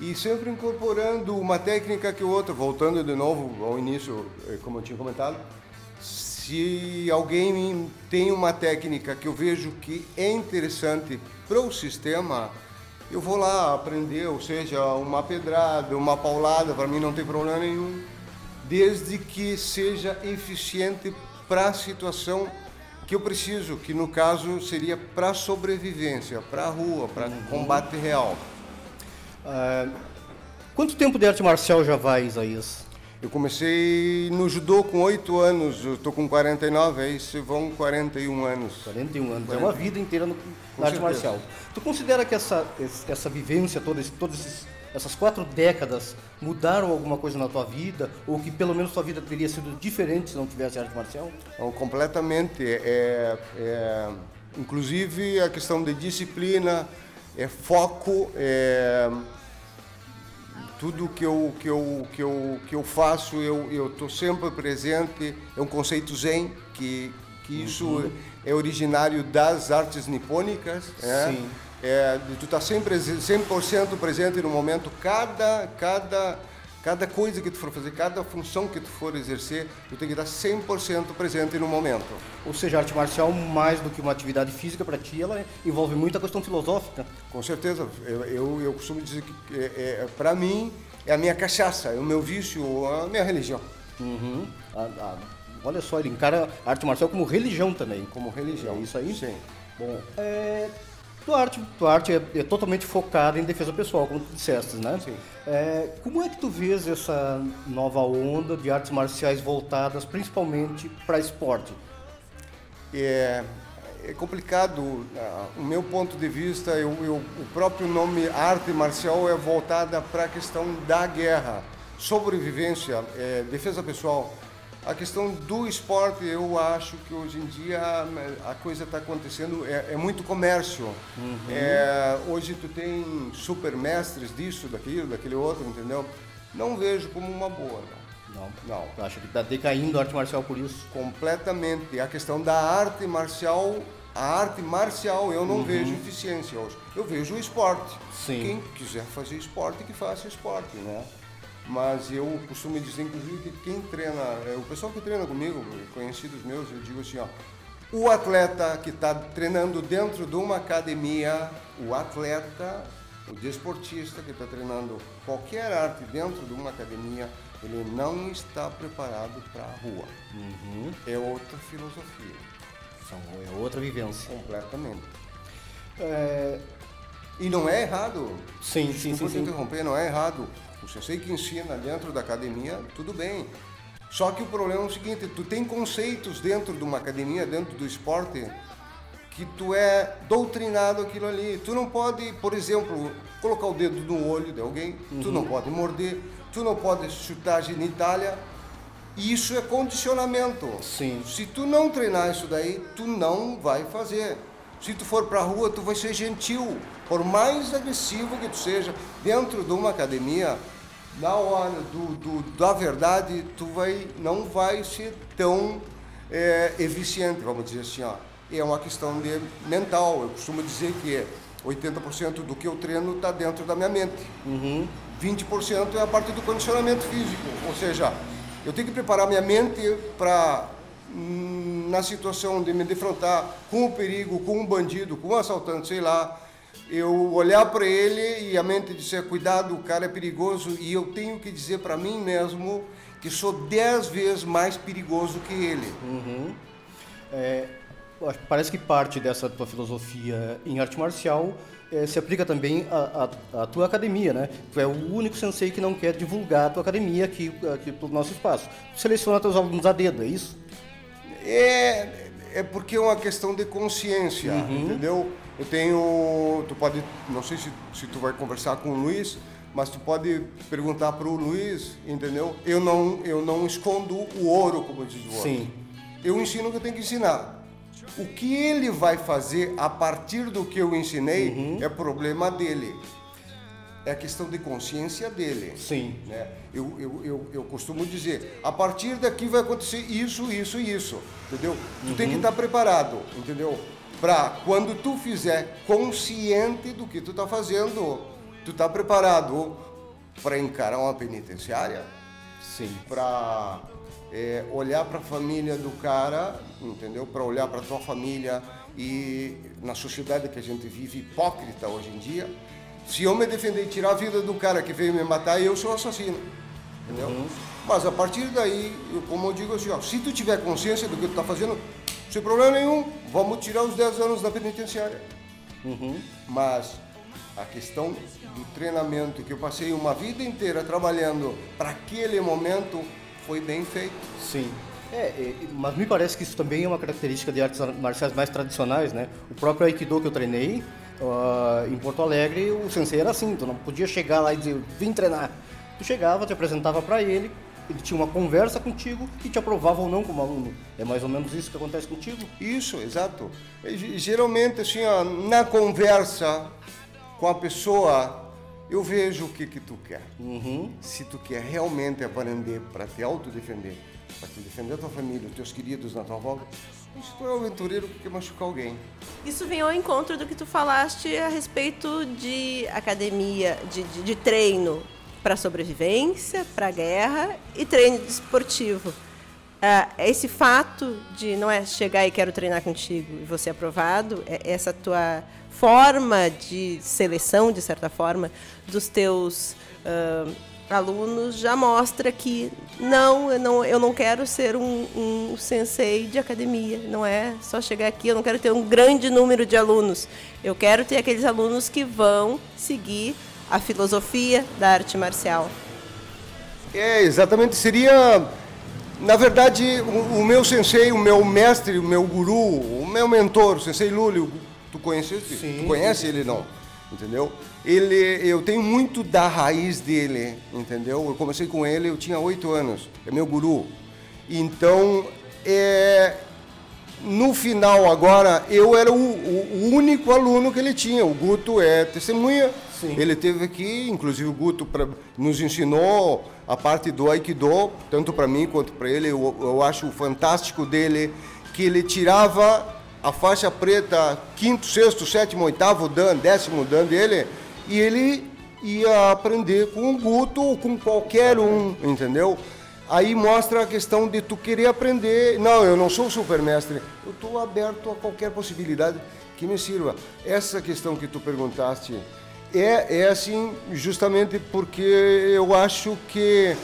E sempre incorporando uma técnica que outra, voltando de novo ao início, eh, como eu tinha comentado, se alguém tem uma técnica que eu vejo que é interessante para o sistema, eu vou lá aprender, ou seja, uma pedrada, uma paulada, para mim não tem problema nenhum, desde que seja eficiente para a situação que eu preciso, que no caso seria para sobrevivência, para a rua, para uhum. combate real. Uh, quanto tempo de arte marcial já vai, Isaías? Eu comecei no judô com 8 anos, eu estou com 49, aí se vão 41 anos. 41 anos, 41. é uma vida inteira no, na arte marcial. Tu considera que essa, essa vivência, todas, todas essas quatro décadas mudaram alguma coisa na tua vida? Ou que pelo menos tua vida teria sido diferente se não tivesse arte marcial? Não, completamente. É, é, inclusive a questão de disciplina, é foco, é, tudo que eu, que eu, que eu, que eu faço, eu estou sempre presente. É um conceito zen, que, que isso uhum. é originário das artes nipônicas. É, Sim. É, tu está sempre 100% presente no momento, cada, cada Cada coisa que tu for fazer, cada função que tu for exercer, tu tem que estar 100% presente no momento. Ou seja, a arte marcial, mais do que uma atividade física para ti, ela envolve muita questão filosófica. Com certeza. Eu, eu, eu costumo dizer que, é, é, para mim, é a minha cachaça, é o meu vício, a minha religião. Uhum. A, a, olha só, ele encara a arte marcial como religião também. Como religião. É isso aí? Sim. Bom, é, tua arte, tua arte é, é, totalmente focada em defesa pessoal, como tu disseste, né? Sim. É, como é que tu vês essa nova onda de artes marciais voltadas principalmente para esporte? É, é complicado. O meu ponto de vista, eu, eu, o próprio nome arte marcial é voltada para a questão da guerra, sobrevivência, é, defesa pessoal. A questão do esporte, eu acho que hoje em dia a coisa está acontecendo, é, é, muito comércio. Uhum. É, hoje tu tem super mestres disso, daquilo, daquele outro, entendeu? Não vejo como uma boa. Não, não. não. acho que está decaindo a arte marcial por isso? Completamente. A questão da arte marcial, a arte marcial eu não uhum. vejo eficiência hoje. Eu vejo o esporte. Sim. Quem quiser fazer esporte, que faça esporte, né? Mas eu costumo dizer, inclusive, que quem treina, é, o pessoal que treina comigo, conhecidos meus, eu digo assim, ó, o atleta que está treinando dentro de uma academia, o atleta, o desportista que está treinando qualquer arte dentro de uma academia, ele não está preparado para a rua. Uhum. É outra filosofia. É outra vivência. Completamente. É... E não é errado. Sim, sim, sim, sim. interromper, não é errado o sensei que ensina dentro da academia, tudo bem. Só que o problema é o seguinte, tu tem conceitos dentro de uma academia, dentro do esporte, que tu é doutrinado aquilo ali. Tu não pode, por exemplo, colocar o dedo no olho de alguém, uhum. tu não pode morder, tu não pode chutar a genitália. Isso é condicionamento. Sim. Se tu não treinar isso daí, tu não vai fazer. Se tu for para a rua, tu vai ser gentil. Por mais agressivo que tu seja, dentro de uma academia, na hora do, do, da verdade, tu vai, não vai ser tão é, eficiente, vamos dizer assim. Ó. É uma questão de mental. Eu costumo dizer que 80% do que eu treino está dentro da minha mente. Uhum. 20% é a parte do condicionamento físico. Ou seja, eu tenho que preparar minha mente para, hum, na situação de me defrontar com o perigo, com um bandido, com um assaltante, sei lá, eu olhar para ele e a mente dizer: cuidado, o cara é perigoso, e eu tenho que dizer para mim mesmo que sou dez vezes mais perigoso que ele. Uhum. É, parece que parte dessa tua filosofia em arte marcial é, se aplica também à, tua academia, né? Tu é o único sensei que não quer divulgar a tua academia aqui, aqui para o nosso espaço. Tu seleciona teus alunos a dedo, é isso? É, é porque é uma questão de consciência, uhum. entendeu? Eu tenho, tu pode, não sei se, se tu vai conversar com o Luiz, mas tu pode perguntar para o Luiz, entendeu? Eu não, eu não escondo o ouro, como diz o outro. Sim. Eu ensino o que eu tenho que ensinar. O que ele vai fazer a partir do que eu ensinei uhum. é problema dele. É a questão de consciência dele. Sim. Né? Eu, eu, eu, eu costumo dizer, a partir daqui vai acontecer isso, isso e isso. Entendeu? Tu uhum. tem que uhum. estar preparado, entendeu? Para quando tu fizer consciente do que tu está fazendo, Tu tá preparado para encarar uma penitenciária? Sim. Para é, olhar para a família do cara, entendeu? Para olhar para tua família e na sociedade que a gente vive hipócrita hoje em dia, se eu me defender e tirar a vida do cara que veio me matar, eu sou assassino, entendeu? Uhum. Mas a partir daí, eu, como eu digo assim, ó, se tu tiver consciência do que tu está fazendo, sem problema nenhum, vamos tirar os 10 anos da penitenciária. Uhum. Mas a questão do treinamento que eu passei uma vida inteira trabalhando para aquele momento foi bem feito. Sim. É, é, mas me parece que isso também é uma característica de artes marciais mais tradicionais, né? O próprio Aikido que eu treinei uh, em Porto Alegre, o sensei era assim, tu não podia chegar lá e dizer, vim treinar. Tu chegava, te apresentava para ele, ele tinha uma conversa contigo e te aprovava ou não como aluno. É mais ou menos isso que acontece contigo? Isso, exato. Geralmente, assim, ó, na conversa, com a pessoa, eu vejo o que, que tu quer. Uhum. Se tu quer realmente aprender para te autodefender, para te defender a tua família, os teus queridos na tua volta, se tu é aventureiro que quer machucar alguém. Isso vem ao encontro do que tu falaste a respeito de academia, de, de, de treino para sobrevivência, para guerra e treino esportivo. Uh, esse fato de não é chegar e quero treinar contigo e você aprovado, é essa tua forma de seleção, de certa forma, dos teus uh, alunos já mostra que não eu, não, eu não quero ser um, um sensei de academia. Não é só chegar aqui, eu não quero ter um grande número de alunos. Eu quero ter aqueles alunos que vão seguir a filosofia da arte marcial. É, exatamente. Seria, na verdade, o, o meu sensei, o meu mestre, o meu guru, o meu mentor, o sensei Lúlio, Tu conheceste? Sim. Tu conhece ele não? Entendeu? Ele, eu tenho muito da raiz dele, entendeu? Eu comecei com ele, eu tinha oito anos, é meu guru. Então, é, no final agora, eu era o, o, único aluno que ele tinha. O Guto é testemunha. Sim. Ele teve aqui, inclusive o Guto pra, nos ensinou a parte do Aikido, tanto para mim quanto para ele. Eu, eu acho fantástico dele que ele tirava a faixa preta, quinto, sexto, sétimo, oitavo dan, décimo dan dele, e ele ia aprender com o Guto ou com qualquer um, entendeu? Aí mostra a questão de tu querer aprender. Não, eu não sou supermestre. Eu estou aberto a qualquer possibilidade que me sirva. Essa questão que tu perguntaste é, é assim justamente porque eu acho que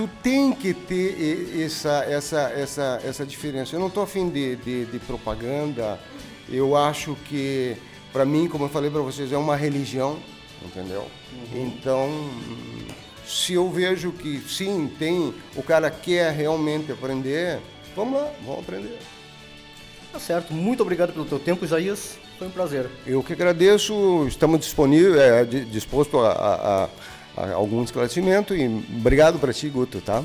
tu tem que ter essa, essa, essa, essa diferença. Eu não estou afim de, de, de, propaganda. Eu acho que, para mim, como eu falei para vocês, é uma religião, entendeu? Uhum. Então, se eu vejo que sim, tem, o cara quer realmente aprender, vamos lá, vamos aprender. Tá certo. Muito obrigado pelo teu tempo, Isaías. Foi um prazer. Eu que agradeço. Estamos disponíveis, é, disposto a, a, a algum esclarecimento e obrigado para ti, Guto, tá?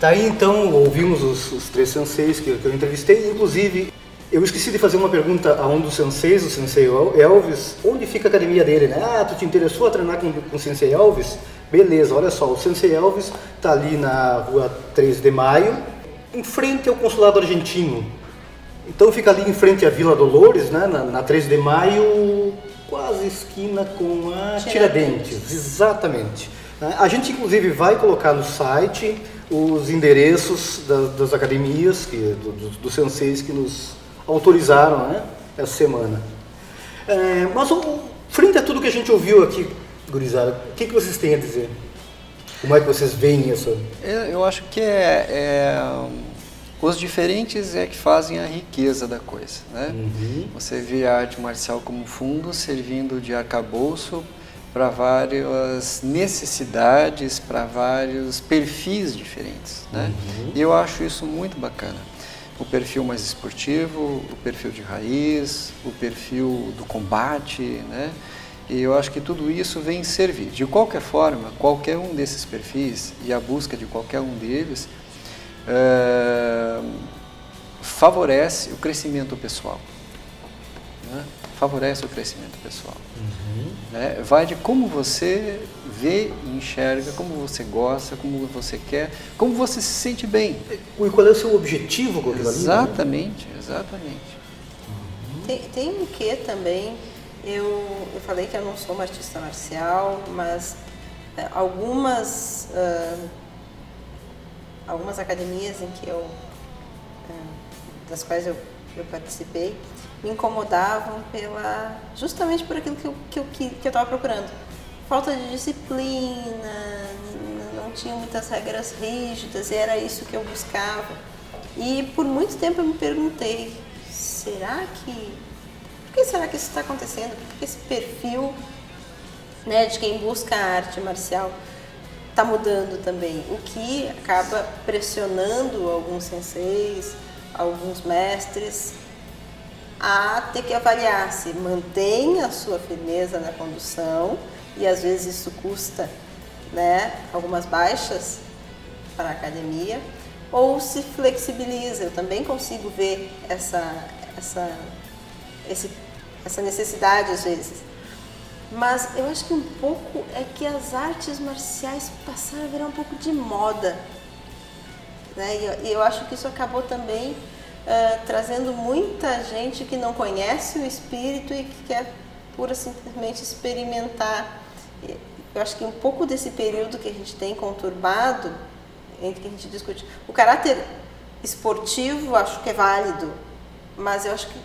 Tá aí então, ouvimos os, os três senseis que, que, eu entrevistei, inclusive Eu esqueci de fazer uma pergunta a um dos senseis, o sensei Elvis, onde fica a academia dele, né? Ah, tu te interessou a treinar com, com o sensei Elvis? Beleza, olha só, o sensei Elvis está ali na rua 3 de maio, em frente ao consulado argentino. Então fica ali em frente à Vila Dolores, né? na, na 3 de maio, quase esquina com a Tiradentes, exatamente. Né? A gente inclusive vai colocar no site os endereços das, das academias, que, dos, dos senseis que nos autorizaram né, essa semana. É, mas frente a tudo que a gente ouviu aqui, gurizada, o que, que vocês têm a dizer? Como é que vocês veem essa? Eu, eu acho que é, é, os diferentes é que fazem a riqueza da coisa. Né? Uhum. Você vê a arte marcial como fundo servindo de arcabouço para várias necessidades, para vários perfis diferentes. Né? Uhum. E eu acho isso muito bacana o perfil mais esportivo, o perfil de raiz, o perfil do combate, né? E eu acho que tudo isso vem servir. De qualquer forma, qualquer um desses perfis e a busca de qualquer um deles é, favorece o crescimento pessoal. Né? Favorece o crescimento pessoal. Uhum. Né? Vai de como você vê e enxerga, como você gosta, como você quer, como você se sente bem. E qual é o seu objetivo com aquilo? Né? Exatamente, exatamente. Uhum. Tem, tem um que também, eu, eu falei que eu não sou uma artista marcial, mas é, algumas, uh, algumas academias em que eu, uh, das quais eu, eu participei, me incomodavam pela justamente por aquilo que eu que eu, que eu estava procurando falta de disciplina, não tinha muitas regras rígidas, e era isso que eu buscava. E por muito tempo eu me perguntei, será que. Por que será que isso está acontecendo? Por que esse perfil né, de quem busca a arte marcial está mudando também? O que acaba pressionando alguns senseis, alguns mestres a ter que avaliar se mantém a sua firmeza na condução e às vezes isso custa né, algumas baixas para a academia, ou se flexibiliza. Eu também consigo ver essa, essa, esse, essa necessidade às vezes. Mas eu acho que um pouco é que as artes marciais passaram a virar um pouco de moda. Né? E, eu, e eu acho que isso acabou também uh, trazendo muita gente que não conhece o espírito e que quer pura simplesmente experimentar eu acho que um pouco desse período que a gente tem conturbado, entre que a gente discute, o caráter esportivo acho que é válido, mas eu acho que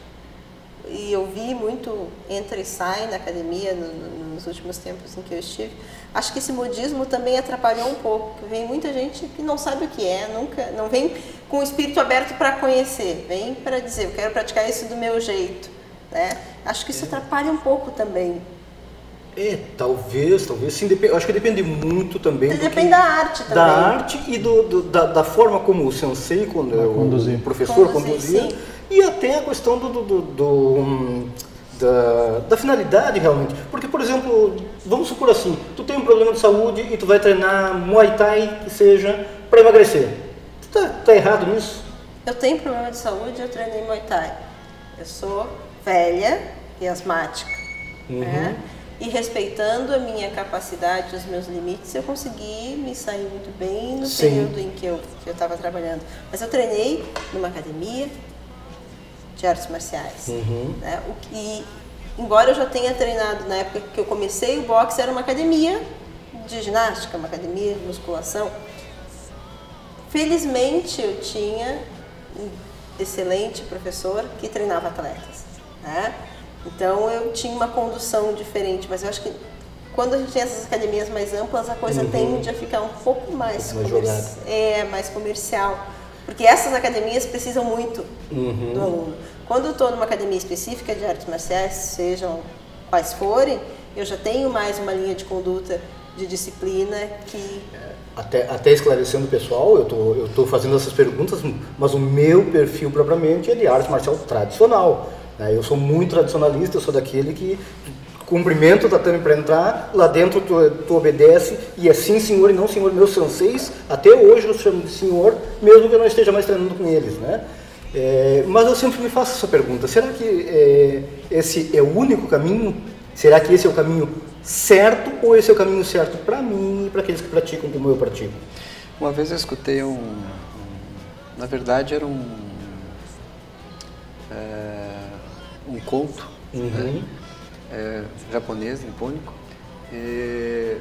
e eu vi muito entra e sai na academia no, no, nos últimos tempos em que eu estive. Acho que esse modismo também atrapalhou um pouco. Vem muita gente que não sabe o que é, nunca, não vem com o espírito aberto para conhecer, vem para dizer eu quero praticar isso do meu jeito. Né? Acho que isso atrapalha um pouco também é, talvez, talvez sim. Depende, acho que depende muito também. Depende que, da arte também. Da arte e do, do da, da, forma como o sensei, quando é o professor Conduzir, conduzia. Sim. E até a questão do, do, do um, da, da, finalidade realmente. Porque, por exemplo, vamos supor assim, tu tem um problema de saúde e tu vai treinar Muay Thai que seja para emagrecer. Tu tá, tá errado nisso? Eu tenho problema de saúde e eu treinei Muay Thai. Eu sou velha e asmática. Uhum. Né? E respeitando a minha capacidade, os meus limites, eu consegui me sair muito bem no Sim. período em que eu que eu estava trabalhando. Mas eu treinei numa academia de artes marciais, uhum. né? O que, embora eu já tenha treinado na época que eu comecei o boxe era uma academia de ginástica, uma academia de musculação. Felizmente eu tinha um excelente professor que treinava atletas, né? Então eu tinha uma condução diferente, mas eu acho que quando a gente tem essas academias mais amplas, a coisa uhum. tende a ficar um pouco mais, comerci é, mais comercial. Porque essas academias precisam muito uhum. do aluno. Quando eu estou numa academia específica de artes marciais, sejam quais forem, eu já tenho mais uma linha de conduta de disciplina que até, até esclarecendo o pessoal, eu tô, eu tô fazendo essas perguntas, mas o meu perfil propriamente é de arte marcial tradicional. Né? Eu sou muito tradicionalista, eu sou daquele que cumprimento o tatame para entrar, lá dentro tu, tu, obedece e é sim senhor e não senhor. Meus senseis, até hoje eu chamo de senhor, mesmo que eu não esteja mais treinando com eles. Né? É, mas eu sempre me faço essa pergunta: será que é, esse é o único caminho? Será que esse é o caminho certo ou esse é o caminho certo para mim e para aqueles que praticam como eu pratico? Uma vez eu escutei um. um na verdade, era um. É, um conto Uhum. né, é, japonês, nipônico. E,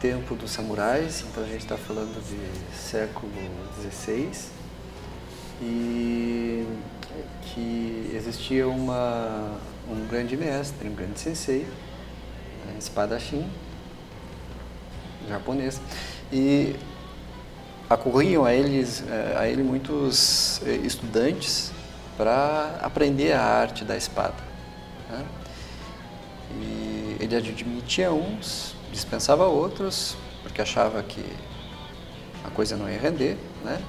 tempo dos samurais, então a gente está falando de século XVI. E que existia uma, um grande mestre, um grande sensei, né, espadachim, japonês. E acorriam a, eles, eh, a ele muitos eh, estudantes para aprender a arte da espada. né? E ele admitia uns, dispensava outros, porque achava que a coisa não ia render, né?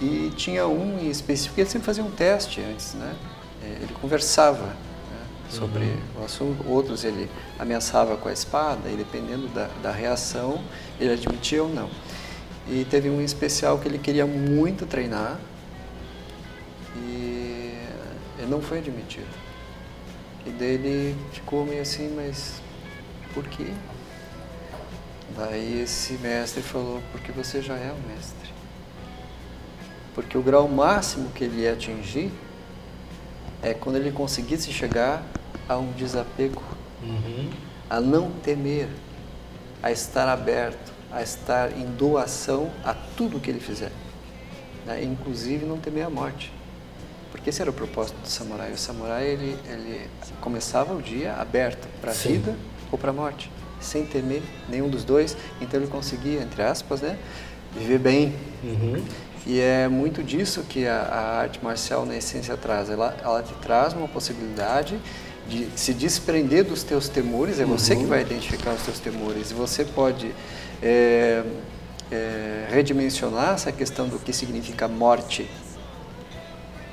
E tinha um em específico, ele sempre fazia um teste antes, né? Eh, Ele conversava né, sobre o assunto, outros ele ameaçava com a espada e dependendo da, da reação, ele admitia ou não. E teve um especial que ele queria muito treinar e ele não foi admitido. E daí ele ficou meio assim, mas por quê? Daí esse mestre falou, porque você já é o mestre. Porque o grau máximo que ele ia atingir é quando ele conseguisse chegar a um desapego, a não temer, a estar aberto, a estar em doação a tudo que ele fizer, né? inclusive não temer a morte. Porque esse era o propósito do samurai. O samurai ele, ele começava o dia aberto para a vida ou para a morte, sem temer nenhum dos dois. Então ele conseguia, entre aspas, né, viver bem. E é muito disso que a, a arte marcial, na essência, traz. Ela, ela te traz uma possibilidade de se desprender dos teus temores, é você que vai identificar os teus temores. E você pode é, é, redimensionar essa questão do que significa morte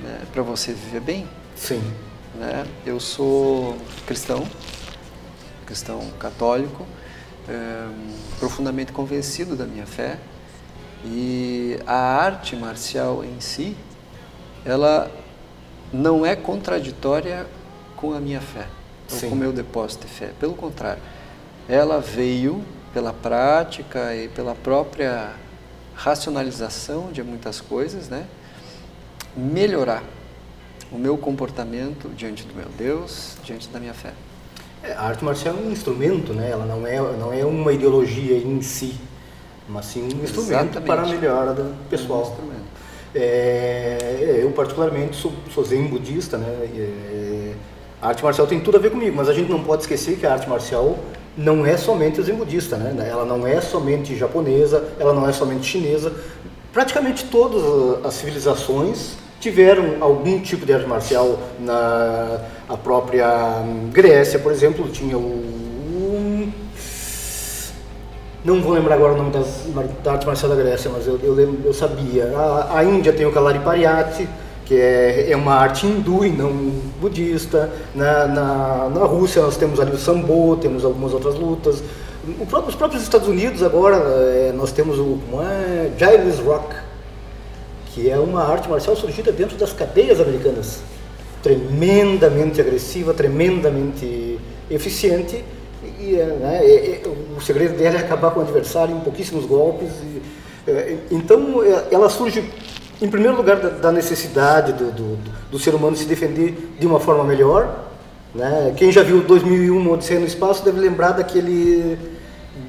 né, para você viver bem. Sim. Né? Eu sou cristão, cristão católico, eh, profundamente convencido da minha fé e a arte marcial em si, ela não é contraditória com a minha fé, ou Sim. com o meu depósito de fé. Pelo contrário, ela veio pela prática e pela própria racionalização de muitas coisas, né? Melhorar o meu comportamento diante do meu Deus, diante da minha fé. É, a arte marcial é um instrumento, né? Ela não é, não é uma ideologia em si, mas sim um instrumento Exatamente. para a melhora do Um pessoal. instrumento. É, eu particularmente sou, sou zen budista, né? É, a arte marcial tem tudo a ver comigo, mas a gente não pode esquecer que a arte marcial não é somente zen budista, né? Ela não é somente japonesa, ela não é somente chinesa. Praticamente todas as civilizações tiveram algum tipo de arte marcial na a própria hum, Grécia, por exemplo, tinha o não vou lembrar agora o nome das, da arte marcial da Grécia, mas eu, eu, lembro, eu sabia. A, a Índia tem o Kalaripariyati, que é, é uma arte hindu e não budista. Na, na, na Rússia nós temos ali o Sambo, temos algumas outras lutas. Próprio- os próprios Estados Unidos agora eh, nós temos o como é, Jailus Rock, que é uma arte marcial surgida dentro das cadeias americanas. Tremendamente agressiva, tremendamente eficiente. E, é, né, o segredo dela é acabar com o adversário em pouquíssimos golpes. e, é, então, é, ela surge, em primeiro lugar, da, da necessidade do, do, do ser humano se defender de uma forma melhor. Né? Quem já viu 2001, Uma Odisseia no Espaço, deve lembrar daquele,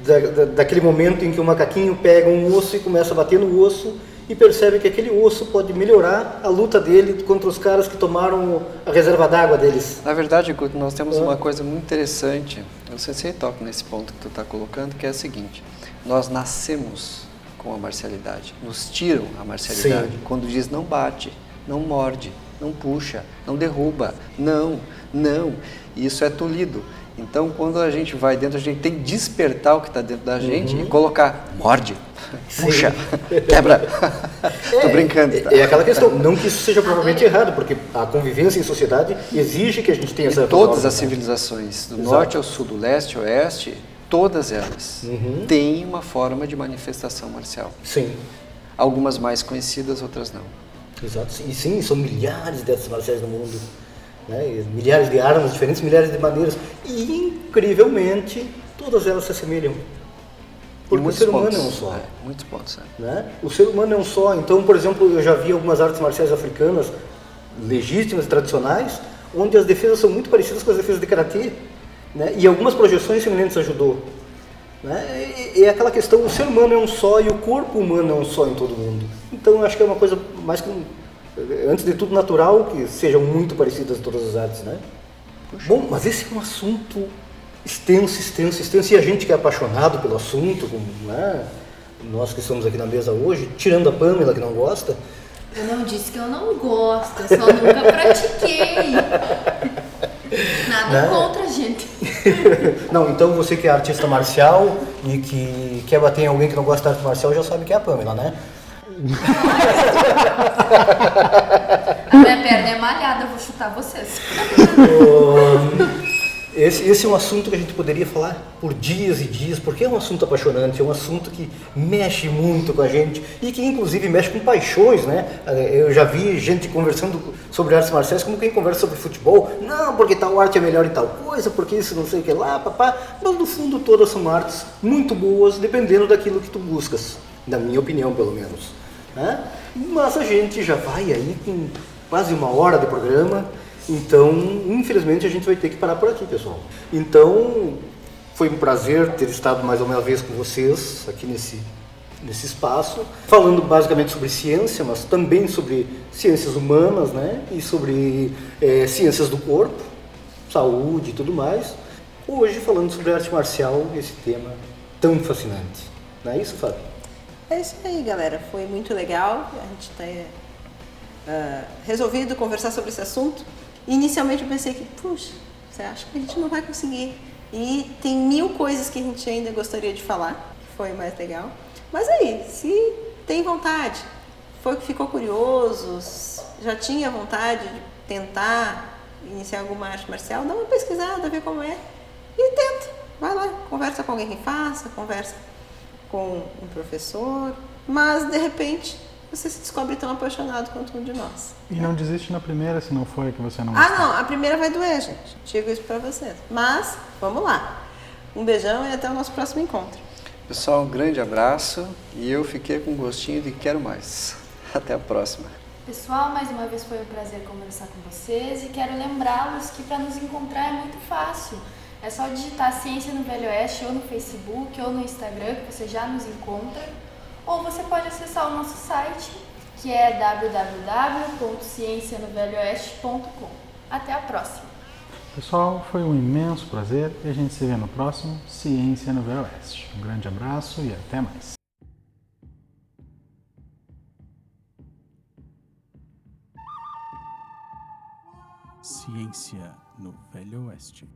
da, da- daquele momento em que o macaquinho pega um osso e começa a bater no osso e percebe que aquele osso pode melhorar a luta dele contra os caras que tomaram a reserva d'água deles. Na verdade, Guto, nós temos uma coisa muito interessante. Eu sei se toca nesse ponto que tu está colocando, que é o seguinte: nós nascemos com a marcialidade, nos tiram a marcialidade. Sim. Quando diz não bate, não morde, não puxa, não derruba, não, não. Isso é tolido. Então, quando a gente vai dentro, a gente tem que despertar o que está dentro da gente e colocar morde, puxa, [LAUGHS] quebra. Tô brincando. tá? É, é aquela questão, não que isso seja provavelmente errado, porque a convivência em sociedade exige que a gente tenha essa E todas as né? civilizações, do Exato. norte ao sul, do leste ao oeste, todas elas Uhum. têm uma forma de manifestação marcial. Sim, Algumas mais conhecidas, outras não. Exato. E sim, são milhares de artes marciais no mundo. Né? Milhares de armas diferentes, milhares de maneiras. E, incrivelmente, todas elas se assemelham. Porque o ser humano pontos, é um só. É, muitos pontos, é. Né? O ser humano é um só. Então, por exemplo, eu já vi algumas artes marciais africanas legítimas, tradicionais, onde as defesas são muito parecidas com as defesas de karatê, né? E algumas projeções semelhantes a judô. Né? E, e é aquela questão, o ser humano é um só e o corpo humano é um só em todo mundo. Então, eu acho que é uma coisa mais que um, antes de tudo natural que sejam muito parecidas todas as artes, né? Bom, mas esse é um assunto extenso, extenso, extenso, e a gente que é apaixonado pelo assunto, como, né? nós que estamos aqui na mesa hoje, tirando a Pamela que não gosta, Eu não disse que eu não gosto, eu só nunca pratiquei. Nada Né? contra, gente. [LAUGHS] Não, então você que é artista marcial e que quer bater em alguém que não gosta de arte marcial já sabe que é a Pamela, né? A minha perna é malhada, eu vou chutar vocês. Esse, esse é um assunto que a gente poderia falar por dias e dias, porque é um assunto apaixonante, é um assunto que mexe muito com a gente e que inclusive mexe com paixões, né? Eu já vi gente conversando sobre artes marciais como quem conversa sobre futebol. Não, porque tal arte é melhor em tal coisa, porque isso não sei o que lá, papá. Mas no fundo todas são artes muito boas, dependendo daquilo que tu buscas, na minha opinião pelo menos. Né? Mas a gente já vai aí com quase uma hora de programa. Então, infelizmente, a gente vai ter que parar por aqui, pessoal. Então, foi um prazer ter estado mais uma vez com vocês aqui nesse, nesse espaço, falando basicamente sobre ciência, mas também sobre ciências humanas, né? E sobre eh, ciências do corpo, saúde e tudo mais. Hoje, falando sobre arte marcial, esse tema tão fascinante. Não é isso, Fábio? É isso aí, galera. Foi muito legal. A gente está resolvido conversar sobre esse assunto. Inicialmente eu pensei que, puxa, você acha que a gente não vai conseguir. E tem mil coisas que a gente ainda gostaria de falar, que foi mais legal. Mas aí, se tem vontade, foi que ficou curioso, já tinha vontade de tentar iniciar alguma arte marcial, dá uma pesquisada, vê como é e tenta. Vai lá, conversa com alguém que faça, conversa com um professor, mas de repente você se descobre tão apaixonado quanto um de nós. E não desiste na primeira se não foi que você não Ah, gostou. não, a primeira vai doer, gente. Digo isso pra vocês. Mas, vamos lá. Um beijão e até o nosso próximo encontro. Pessoal, um grande abraço e eu fiquei com gostinho de quero mais. Até a próxima. Pessoal, mais uma vez foi um prazer conversar com vocês e quero lembrá-los que para nos encontrar é muito fácil. É só digitar Ciência no Velho Oeste ou no Facebook ou no Instagram que você já nos encontra. Ou você pode acessar o nosso site que é www.ciencianovelhooeste.com. Até a próxima! Pessoal, foi um imenso prazer e a gente se vê no próximo Ciência no Velho Oeste. Um grande abraço e até mais. Ciência Velho Oeste.